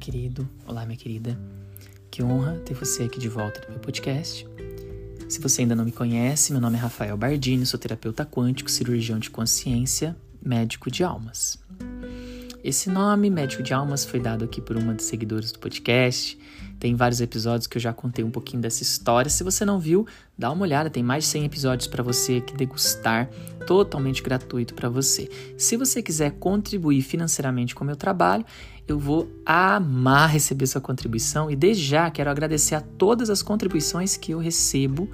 querido, olá, minha querida. Que honra ter você aqui de volta no meu podcast. Se você ainda não me conhece, meu nome é Rafael Bardini, sou terapeuta quântico, cirurgião de consciência, médico de almas. Esse nome, médico de almas, foi dado aqui por uma dos seguidores do podcast. Tem vários episódios que eu já contei um pouquinho dessa história. Se você não viu, dá uma olhada, tem mais de 100 episódios para você aqui degustar, totalmente gratuito para você. Se você quiser contribuir financeiramente com o meu trabalho, eu vou amar receber sua contribuição e desde já quero agradecer a todas as contribuições que eu recebo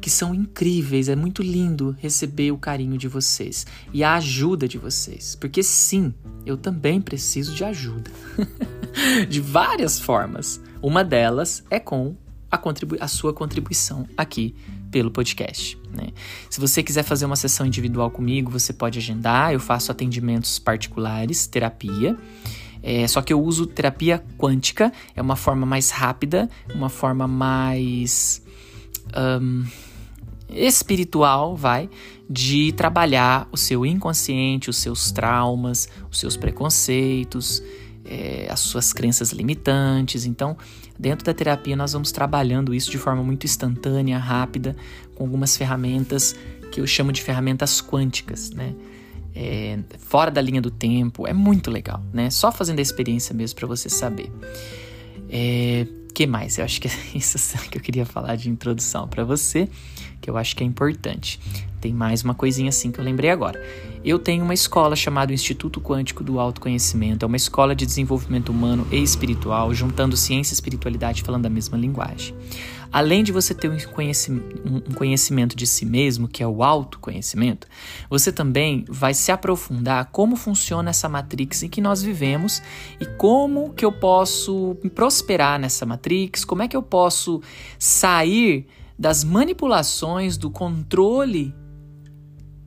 que são incríveis. É muito lindo receber o carinho de vocês e a ajuda de vocês, porque sim, eu também preciso de ajuda. de várias formas. Uma delas é com a, a sua contribuição aqui pelo podcast. Né? Se você quiser fazer uma sessão individual comigo, você pode agendar. Eu faço atendimentos particulares, terapia. É, só que eu uso terapia quântica, é uma forma mais rápida, uma forma mais. Um, espiritual, vai, de trabalhar o seu inconsciente, os seus traumas, os seus preconceitos, é, as suas crenças limitantes. Então, dentro da terapia, nós vamos trabalhando isso de forma muito instantânea, rápida, com algumas ferramentas que eu chamo de ferramentas quânticas, né? É, fora da linha do tempo, é muito legal, né? Só fazendo a experiência mesmo para você saber. É, que mais? Eu acho que é isso que eu queria falar de introdução para você, que eu acho que é importante. Tem mais uma coisinha assim que eu lembrei agora. Eu tenho uma escola chamada Instituto Quântico do Autoconhecimento. É uma escola de desenvolvimento humano e espiritual, juntando ciência e espiritualidade falando a mesma linguagem. Além de você ter um conhecimento de si mesmo, que é o autoconhecimento, você também vai se aprofundar como funciona essa matrix em que nós vivemos e como que eu posso prosperar nessa matrix, como é que eu posso sair das manipulações, do controle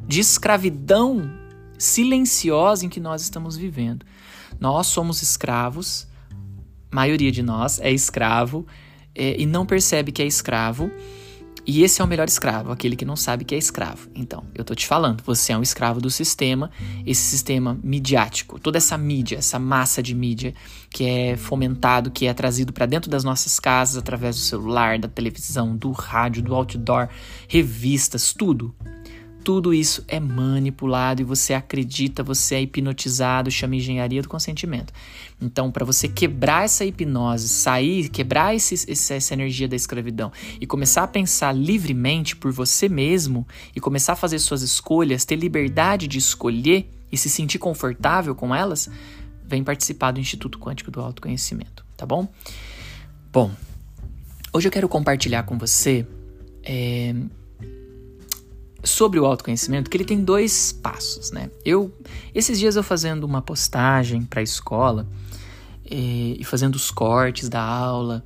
de escravidão silenciosa em que nós estamos vivendo. Nós somos escravos, maioria de nós é escravo é, e não percebe que é escravo. E esse é o melhor escravo, aquele que não sabe que é escravo. Então, eu tô te falando, você é um escravo do sistema, esse sistema midiático, toda essa mídia, essa massa de mídia que é fomentado, que é trazido para dentro das nossas casas através do celular, da televisão, do rádio, do outdoor, revistas, tudo tudo isso é manipulado e você acredita, você é hipnotizado, chama engenharia do consentimento. Então, para você quebrar essa hipnose, sair, quebrar esse, essa energia da escravidão e começar a pensar livremente por você mesmo e começar a fazer suas escolhas, ter liberdade de escolher e se sentir confortável com elas, vem participar do Instituto Quântico do Autoconhecimento, tá bom? Bom, hoje eu quero compartilhar com você é, sobre o autoconhecimento que ele tem dois passos, né? Eu esses dias eu fazendo uma postagem para a escola e, e, fazendo os cortes da aula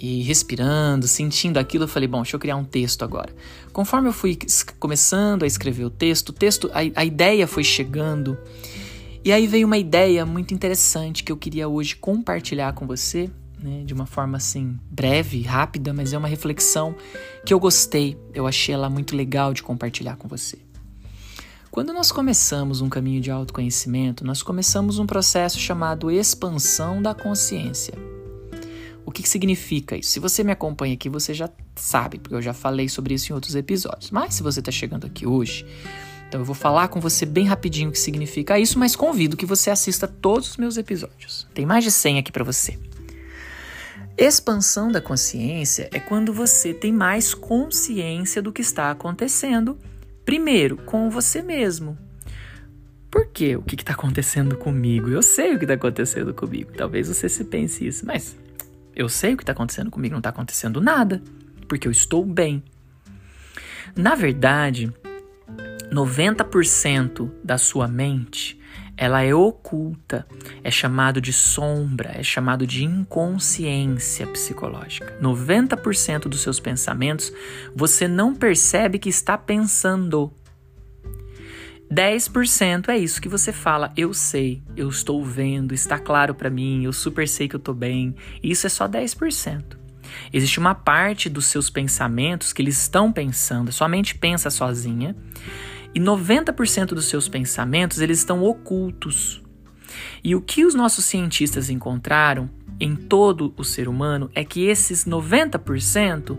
e respirando, sentindo aquilo, eu falei, bom, deixa eu criar um texto agora. Conforme eu fui começando a escrever o texto, o texto, a, a ideia foi chegando e aí veio uma ideia muito interessante que eu queria hoje compartilhar com você né, de uma forma assim breve, rápida, mas é uma reflexão que eu gostei, eu achei ela muito legal de compartilhar com você. Quando nós começamos um caminho de autoconhecimento, nós começamos um processo chamado expansão da consciência. O que, que significa isso? Se você me acompanha aqui, você já sabe, porque eu já falei sobre isso em outros episódios. Mas se você está chegando aqui hoje, então eu vou falar com você bem rapidinho o que significa isso, mas convido que você assista todos os meus episódios. Tem mais de 100 aqui para você. Expansão da consciência é quando você tem mais consciência do que está acontecendo, primeiro com você mesmo. Por quê? O que está acontecendo comigo? Eu sei o que está acontecendo comigo. Talvez você se pense isso, mas eu sei o que está acontecendo comigo, não está acontecendo nada, porque eu estou bem. Na verdade, 90% da sua mente ela é oculta, é chamado de sombra, é chamado de inconsciência psicológica. 90% dos seus pensamentos você não percebe que está pensando. 10% é isso que você fala, eu sei, eu estou vendo, está claro para mim, eu super sei que eu estou bem. Isso é só 10%. Existe uma parte dos seus pensamentos que eles estão pensando, sua mente pensa sozinha, e 90% dos seus pensamentos eles estão ocultos. E o que os nossos cientistas encontraram em todo o ser humano é que esses 90% uh,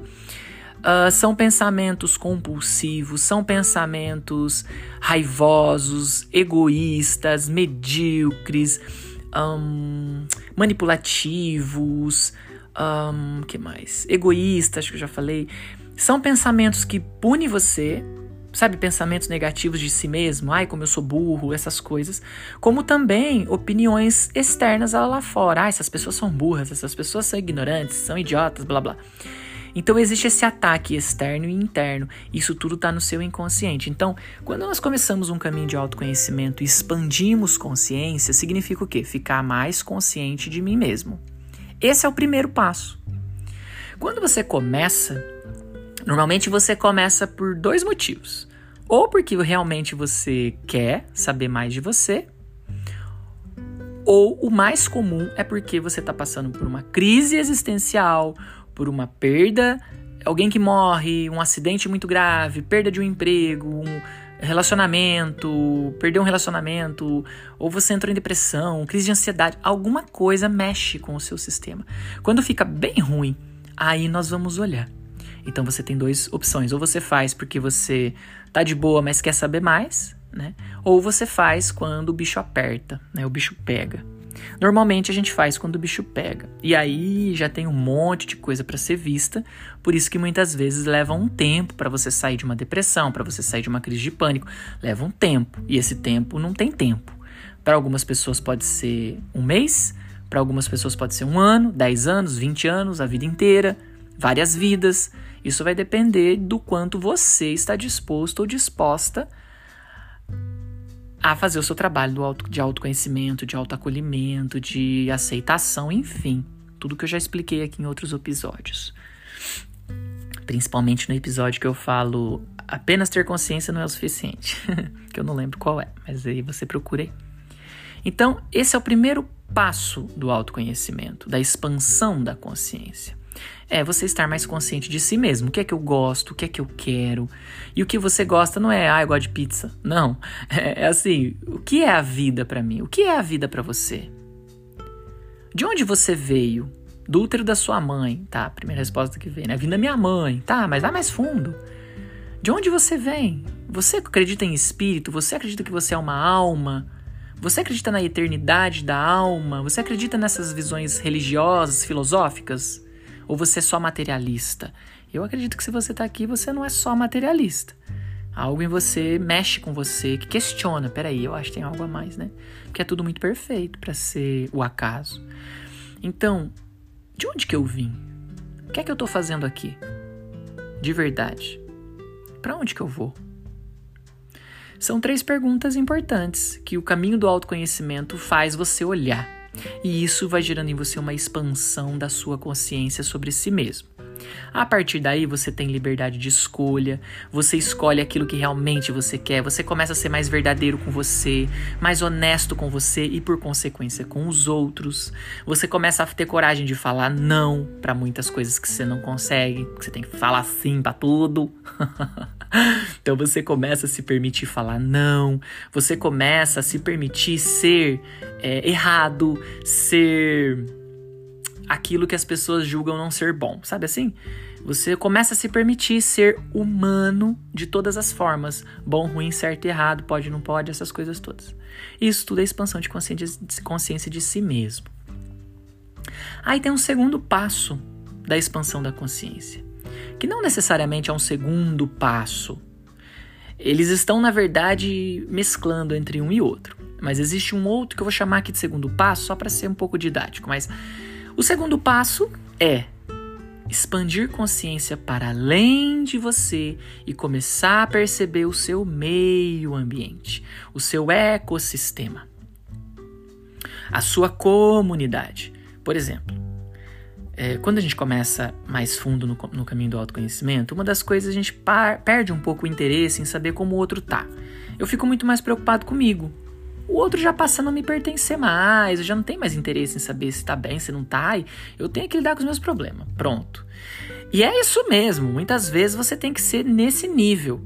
ah, são pensamentos compulsivos, são pensamentos raivosos, egoístas, medíocres, um, manipulativos, um, que mais? Egoístas, acho que eu já falei. São pensamentos que punem você, sabe, pensamentos negativos de si mesmo, ai, como eu sou burro, essas coisas, como também opiniões externas lá fora, ah, essas pessoas são burras, essas pessoas são ignorantes, são idiotas, blá blá. Então existe esse ataque externo e interno. Isso tudo está no seu inconsciente. Então, quando nós começamos um caminho de autoconhecimento e expandimos consciência, significa o quê? Ficar mais consciente de mim mesmo. Esse é o primeiro passo. Quando você começa, normalmente você começa por dois motivos. Ou porque realmente você quer saber mais de você, ou o mais comum é porque você está passando por uma crise existencial, por uma perda, alguém que morre, um acidente muito grave, perda de um emprego, um relacionamento, perder um relacionamento, ou você entrou em depressão, crise de ansiedade, alguma coisa mexe com o seu sistema. Quando fica bem ruim, aí nós vamos olhar. Então você tem duas opções, ou você faz porque você tá de boa, mas quer saber mais, né? Ou você faz quando o bicho aperta, né? O bicho pega. Normalmente a gente faz quando o bicho pega. E aí já tem um monte de coisa para ser vista, por isso que muitas vezes leva um tempo para você sair de uma depressão, para você sair de uma crise de pânico. Leva um tempo, e esse tempo não tem tempo. Para algumas pessoas pode ser um mês, para algumas pessoas pode ser um ano, 10 anos, 20 anos, a vida inteira, várias vidas. Isso vai depender do quanto você está disposto ou disposta a fazer o seu trabalho auto, de autoconhecimento, de autoacolhimento, de aceitação, enfim. Tudo que eu já expliquei aqui em outros episódios. Principalmente no episódio que eu falo apenas ter consciência não é o suficiente. que eu não lembro qual é, mas aí você procura aí. Então, esse é o primeiro passo do autoconhecimento, da expansão da consciência é você estar mais consciente de si mesmo. O que é que eu gosto, o que é que eu quero. E o que você gosta não é, ah, eu gosto de pizza. Não. É, é assim, o que é a vida para mim? O que é a vida para você? De onde você veio? Do útero da sua mãe. Tá, primeira resposta que vem, né? Vindo da minha mãe. Tá, mas vai mais fundo. De onde você vem? Você acredita em espírito? Você acredita que você é uma alma? Você acredita na eternidade da alma? Você acredita nessas visões religiosas, filosóficas? Ou você é só materialista? Eu acredito que se você está aqui, você não é só materialista. Algo em você mexe com você, que questiona. Peraí, eu acho que tem algo a mais, né? Porque é tudo muito perfeito para ser o acaso. Então, de onde que eu vim? O que é que eu estou fazendo aqui? De verdade. Para onde que eu vou? São três perguntas importantes que o caminho do autoconhecimento faz você olhar. E isso vai gerando em você uma expansão da sua consciência sobre si mesmo. A partir daí você tem liberdade de escolha, você escolhe aquilo que realmente você quer, você começa a ser mais verdadeiro com você, mais honesto com você e por consequência com os outros. Você começa a ter coragem de falar não para muitas coisas que você não consegue, que você tem que falar sim para tudo. então você começa a se permitir falar não, você começa a se permitir ser é, errado, ser aquilo que as pessoas julgam não ser bom, sabe assim? Você começa a se permitir ser humano de todas as formas, bom, ruim, certo errado, pode, não pode, essas coisas todas. Isso tudo é expansão de, consciência de si mesmo. Aí tem um segundo passo da expansão da consciência, que não necessariamente é um segundo passo. Eles estão, na verdade, mesclando entre um e outro. Mas existe um outro que eu vou chamar aqui de segundo passo, só para ser um pouco didático. Mas o segundo passo é expandir consciência para além de você e começar a perceber o seu meio ambiente, o seu ecossistema, a sua comunidade. Por exemplo, é, quando a gente começa mais fundo no, no, caminho do autoconhecimento, uma das coisas a gente par, perde um pouco o interesse em saber como o outro tá. Eu fico muito mais preocupado comigo, o outro já passa a não me pertencer mais, eu já não tenho mais interesse em saber se tá bem, se não tá, eu tenho que lidar com os meus problemas. Pronto. E é isso mesmo, muitas vezes você tem que ser nesse nível.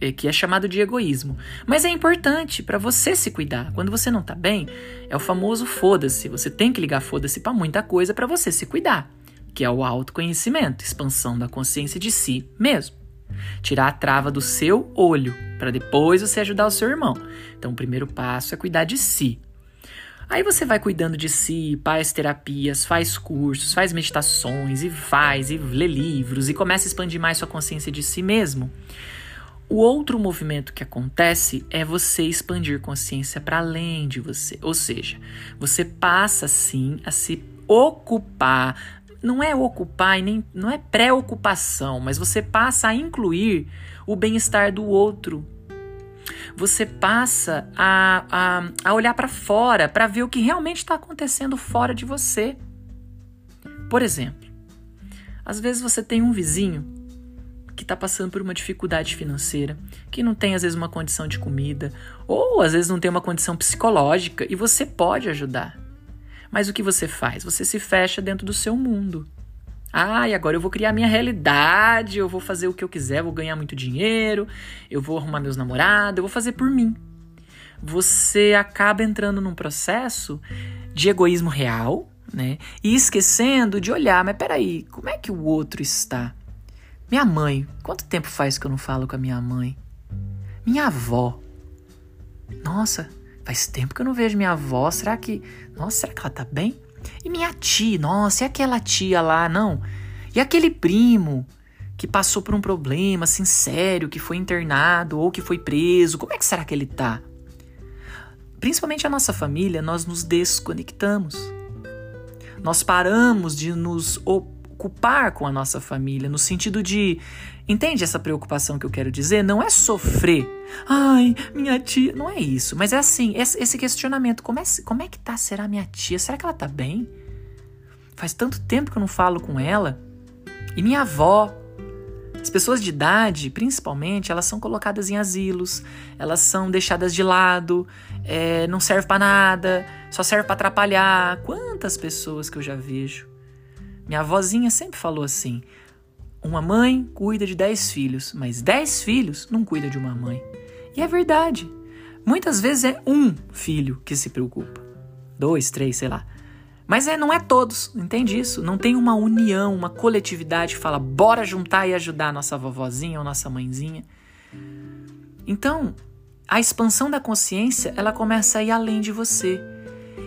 é, que é chamado de egoísmo. Mas é importante para você se cuidar. Quando você não tá bem, é o famoso foda-se. Você tem que ligar foda-se para muita coisa para você se cuidar, que é o autoconhecimento, expansão da consciência de si mesmo. Tirar a trava do seu olho para depois você ajudar o seu irmão. Então, o primeiro passo é cuidar de si. Aí você vai cuidando de si, faz terapias, faz cursos, faz meditações e faz e lê livros e começa a expandir mais sua consciência de si mesmo. O outro movimento que acontece é você expandir consciência para além de você. Ou seja, você passa sim a se ocupar, não é ocupar e nem não é preocupação, mas você passa a incluir o bem-estar do outro você passa a, a, a olhar para fora para ver o que realmente está acontecendo fora de você. Por exemplo, às vezes você tem um vizinho que está passando por uma dificuldade financeira, que não tem às vezes uma condição de comida, ou às vezes não tem uma condição psicológica e você pode ajudar. Mas o que você faz? Você se fecha dentro do seu mundo. Ah, e agora eu vou criar minha realidade, eu vou fazer o que eu quiser, vou ganhar muito dinheiro, eu vou arrumar meus namorados, eu vou fazer por mim. Você acaba entrando num processo de egoísmo real, né? E esquecendo de olhar, mas peraí, como é que o outro está? Minha mãe, quanto tempo faz que eu não falo com a minha mãe? Minha avó. Nossa, faz tempo que eu não vejo minha avó. Será que. Nossa, será que ela tá bem? E minha tia, nossa, e aquela tia lá, não? E aquele primo que passou por um problema assim sério, que foi internado ou que foi preso, como é que será que ele tá? Principalmente a nossa família, nós nos desconectamos. Nós paramos de nos ocupar com a nossa família, no sentido de. Entende essa preocupação que eu quero dizer? Não é sofrer. Ai, minha tia. Não é isso. Mas é assim, esse questionamento. Como é, como é que tá? Será minha tia? Será que ela tá bem? Faz tanto tempo que eu não falo com ela. E minha avó. As pessoas de idade, principalmente, elas são colocadas em asilos, elas são deixadas de lado, é, não serve para nada, só serve para atrapalhar. Quantas pessoas que eu já vejo minha avózinha sempre falou assim: uma mãe cuida de dez filhos, mas dez filhos não cuida de uma mãe. E é verdade. Muitas vezes é um filho que se preocupa. Dois, três, sei lá. Mas é, não é todos, entende isso? Não tem uma união, uma coletividade que fala, bora juntar e ajudar a nossa vovozinha ou nossa mãezinha. Então, a expansão da consciência, ela começa a ir além de você.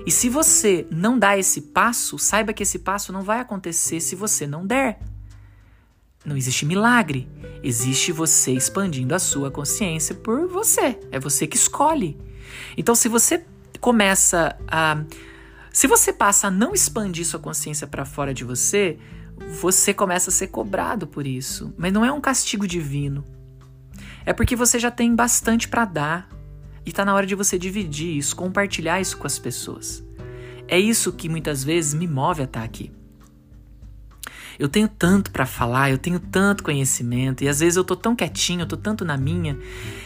E se você não dá esse passo, saiba que esse passo não vai acontecer se você não der. Não existe milagre. Existe você expandindo a sua consciência por você. É você que escolhe. Então, se você começa a. Se você passa a não expandir sua consciência para fora de você, você começa a ser cobrado por isso. Mas não é um castigo divino. É porque você já tem bastante para dar. E está na hora de você dividir isso, compartilhar isso com as pessoas. É isso que muitas vezes me move a estar aqui. Eu tenho tanto para falar, eu tenho tanto conhecimento e às vezes eu tô tão quietinho, eu tô tanto na minha,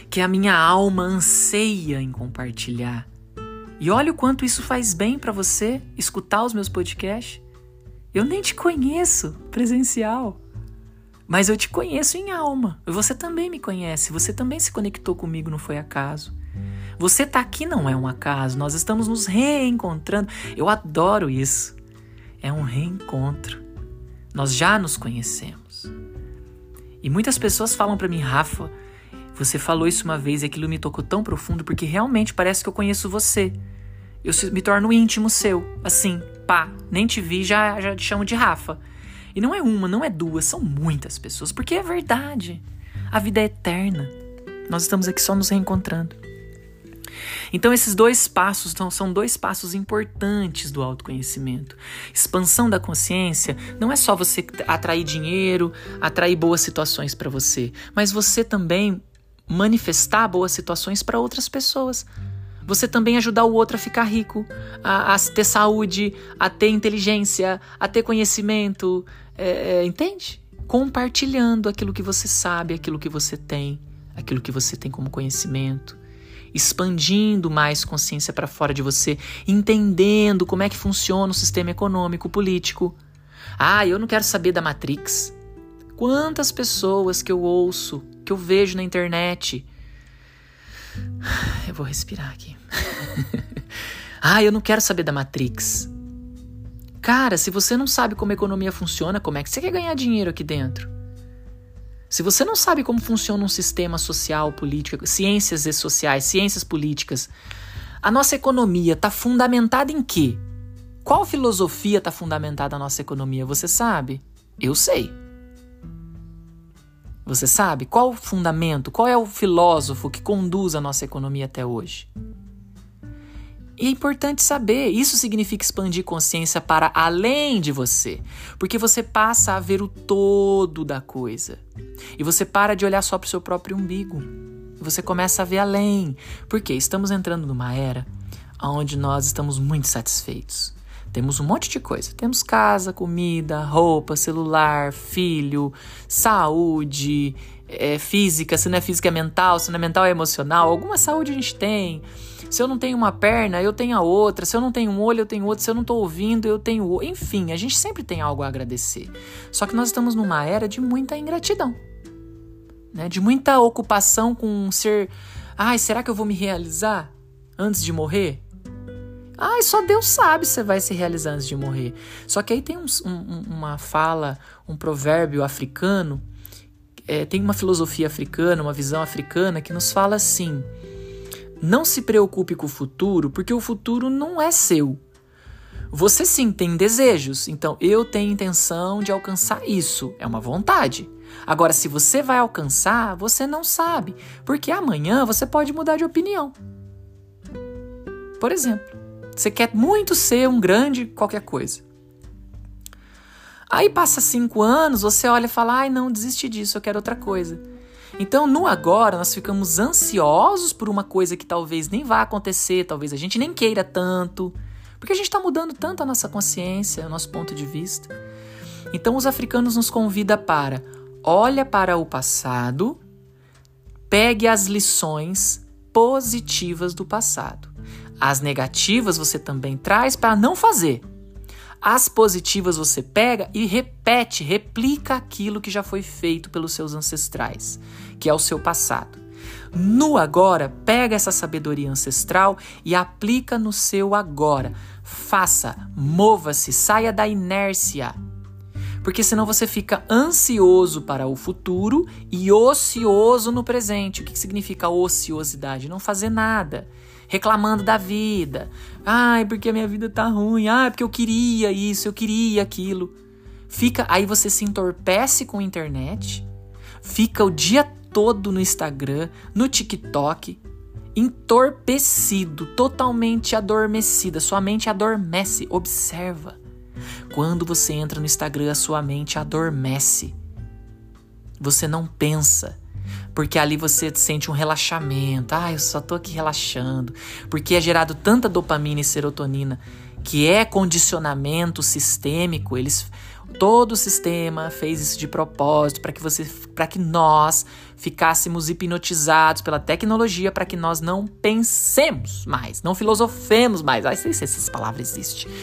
que a minha alma anseia em compartilhar. E olha o quanto isso faz bem para você escutar os meus podcasts. Eu nem te conheço presencial, mas eu te conheço em alma. Você também me conhece, você também se conectou comigo, não foi acaso. Você tá aqui não é um acaso, nós estamos nos reencontrando. Eu adoro isso. É um reencontro. Nós já nos conhecemos. E muitas pessoas falam para mim, Rafa, você falou isso uma vez e aquilo me tocou tão profundo porque realmente parece que eu conheço você. Eu me torno íntimo seu, assim, pá, nem te vi, já, já te chamo de Rafa. E não é uma, não é duas, são muitas pessoas, porque é verdade. A vida é eterna. Nós estamos aqui só nos reencontrando. Então, esses dois passos são, dois passos importantes do autoconhecimento. Expansão da consciência não é só você atrair dinheiro, atrair boas situações para você, mas você também manifestar boas situações para outras pessoas. Você também ajudar o outro a ficar rico, a, a ter saúde, a ter inteligência, a ter conhecimento, é, é, entende? Compartilhando aquilo que você sabe, aquilo que você tem, aquilo que você tem como conhecimento expandindo mais consciência para fora de você, entendendo como é que funciona o sistema econômico, político. Ah, eu não quero saber da Matrix. Quantas pessoas que eu ouço que eu vejo na internet. Eu vou respirar aqui. ah, eu não quero saber da Matrix. Cara, se você não sabe como a economia funciona, como é que você quer ganhar dinheiro aqui dentro? Se você não sabe como funciona um sistema social, político, ciências sociais, ciências políticas, a nossa economia está fundamentada em quê? Qual filosofia está fundamentada a nossa economia? Você sabe? Eu sei. Você sabe qual o fundamento, qual é o filósofo que conduz a nossa economia até hoje? E é importante saber, isso significa expandir consciência para além de você, porque você passa a ver o todo da coisa. E você para de olhar só para o seu próprio umbigo. Você começa a ver além. Porque estamos entrando numa era onde nós estamos muito satisfeitos. Temos um monte de coisa. Temos casa, comida, roupa, celular, filho, saúde, é, física. Se não é física, é mental. Se não é mental, é emocional. Alguma saúde a gente tem. Se eu não tenho uma perna, eu tenho a outra. Se eu não tenho um olho, eu tenho outro. Se eu não estou ouvindo, eu tenho outro. Enfim, a gente sempre tem algo a agradecer. Só que nós estamos numa era de muita ingratidão. Né? De muita ocupação com um ser. Ai, será que eu vou me realizar antes de morrer? Ai, só Deus sabe se vai se realizar antes de morrer. Só que aí tem um, um, uma fala, um provérbio africano, é, tem uma filosofia africana, uma visão africana que nos fala assim: não se preocupe com o futuro, porque o futuro não é seu. Você sim tem desejos, então eu tenho intenção de alcançar isso, é uma vontade. Agora, se você vai alcançar, você não sabe, porque amanhã você pode mudar de opinião. Por exemplo, você quer muito ser um grande qualquer coisa. Aí passa cinco anos, você olha e fala: ai, não, desisti disso, eu quero outra coisa. Então, no agora, nós ficamos ansiosos por uma coisa que talvez nem vá acontecer, talvez a gente nem queira tanto, porque a gente está mudando tanto a nossa consciência, o nosso ponto de vista. Então, os africanos nos convidam para olha para o passado, pegue as lições positivas do passado. As negativas você também traz para não fazer. As positivas você pega e repete, replica aquilo que já foi feito pelos seus ancestrais, que é o seu passado. No agora, pega essa sabedoria ancestral e aplica no seu agora. Faça, mova-se, saia da inércia. Porque senão você fica ansioso para o futuro e ocioso no presente. O que significa ociosidade? Não fazer nada reclamando da vida. Ai, porque a minha vida tá ruim. Ai, porque eu queria isso, eu queria aquilo. Fica, aí você se entorpece com a internet, fica o dia todo no Instagram, no TikTok, entorpecido, totalmente adormecida. Sua mente adormece. Observa. Quando você entra no Instagram, a sua mente adormece. Você não pensa porque ali você sente um relaxamento. Ah, eu só tô aqui relaxando. Porque é gerado tanta dopamina e serotonina, que é condicionamento sistêmico. Eles todo o sistema fez isso de propósito para que você para que nós ficássemos hipnotizados pela tecnologia para que nós não pensemos mais, não filosofemos mais. Ah, sei se essas palavras existem.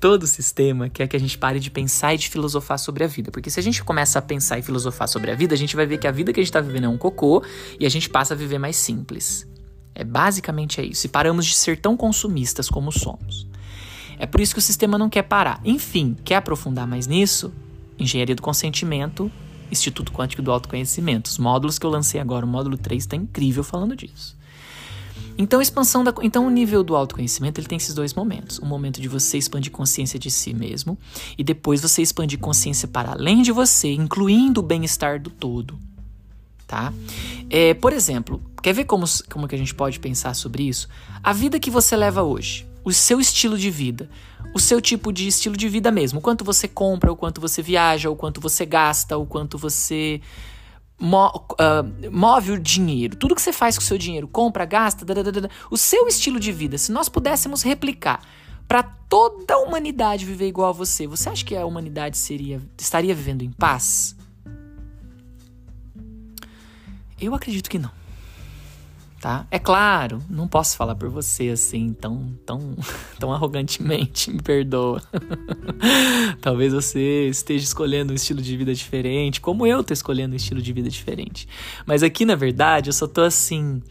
todo o sistema quer que a gente pare de pensar e de filosofar sobre a vida. Porque se a gente começa a pensar e filosofar sobre a vida, a gente vai ver que a vida que a gente está vivendo é um cocô e a gente passa a viver mais simples. É basicamente é isso. E paramos de ser tão consumistas como somos. É por isso que o sistema não quer parar. Enfim, quer aprofundar mais nisso? Engenharia do Consentimento, Instituto Quântico do Autoconhecimento. Os módulos que eu lancei agora, o módulo 3 está incrível falando disso. Então, expansão da, então o nível do autoconhecimento ele tem esses dois momentos. Um momento de você expandir consciência de si mesmo e depois você expandir consciência para além de você, incluindo o bem-estar do todo. Tá? É, por exemplo, quer ver como, como que a gente pode pensar sobre isso? A vida que você leva hoje, o seu estilo de vida, o seu tipo de estilo de vida mesmo, o quanto você compra, o quanto você viaja, o quanto você gasta, o quanto você uh, move o dinheiro, tudo que você faz com o seu dinheiro, compra, gasta, dadadada, o seu estilo de vida, se nós pudéssemos replicar para toda a humanidade viver igual a você, você acha que a humanidade seria estaria vivendo em paz? Eu acredito que não. tá? É claro, não posso falar por você assim tão tão tão arrogantemente, me perdoa. Talvez você esteja escolhendo um estilo de vida diferente, como eu tô escolhendo um estilo de vida diferente. Mas aqui, na verdade, eu só tô assim,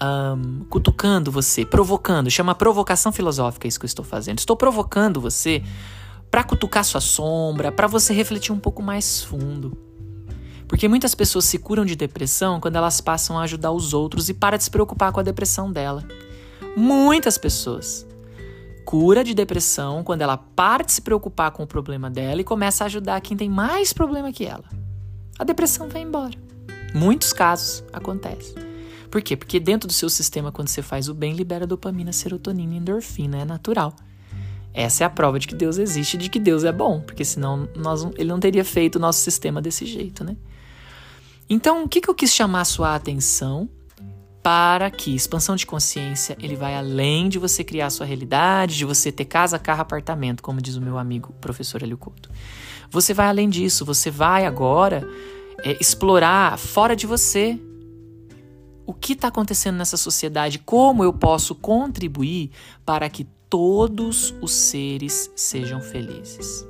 um, cutucando você, provocando, chama provocação filosófica isso que eu estou fazendo. Estou provocando você para cutucar sua sombra, para você refletir um pouco mais fundo. Porque muitas pessoas se curam de depressão quando elas passam a ajudar os outros e para de se preocupar com a depressão dela. Muitas pessoas. Cura de depressão quando ela para de se preocupar com o problema dela e começa a ajudar quem tem mais problema que ela. A depressão vai embora. Muitos casos acontecem. Por quê? Porque dentro do seu sistema, quando você faz o bem, libera dopamina, serotonina e endorfina. É natural. Essa é a prova de que Deus existe, de que Deus é bom, porque senão nós, ele não teria feito o nosso sistema desse jeito, né? Então, o que, que eu quis chamar a sua atenção para que expansão de consciência ele vai além de você criar a sua realidade, de você ter casa, carro, apartamento, como diz o meu amigo professor Helio Couto. Você vai além disso, você vai agora é, explorar fora de você o que está acontecendo nessa sociedade, como eu posso contribuir para que todos os seres sejam felizes.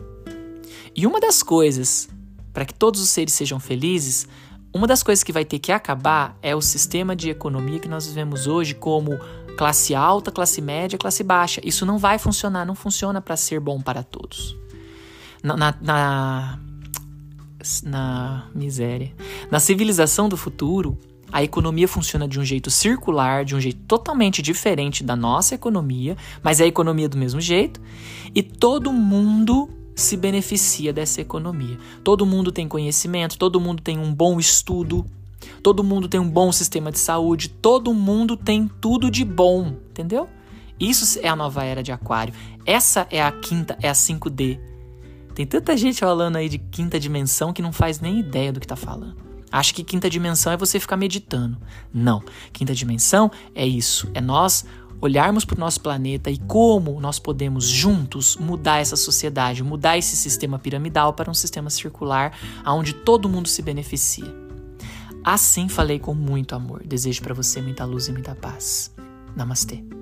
E uma das coisas para que todos os seres sejam felizes uma das coisas que vai ter que acabar é o sistema de economia que nós vivemos hoje como classe alta, classe média, classe baixa. Isso não vai funcionar, não funciona para ser bom para todos. Na, na, na, na miséria. Na civilização do futuro, a economia funciona de um jeito circular, de um jeito totalmente diferente da nossa economia, mas é a economia do mesmo jeito, e todo mundo se beneficia dessa economia. Todo mundo tem conhecimento, todo mundo tem um bom estudo, todo mundo tem um bom sistema de saúde, todo mundo tem tudo de bom, entendeu? Isso é a nova era de Aquário. Essa é a quinta, é a 5D. Tem tanta gente falando aí de quinta dimensão que não faz nem ideia do que tá falando. Acha que quinta dimensão é você ficar meditando. Não. Quinta dimensão é isso. É nós olharmos para o nosso planeta e como nós podemos juntos mudar essa sociedade, mudar esse sistema piramidal para um sistema circular onde todo mundo se beneficia. Assim falei com muito amor. Desejo para você muita luz e muita paz. Namastê.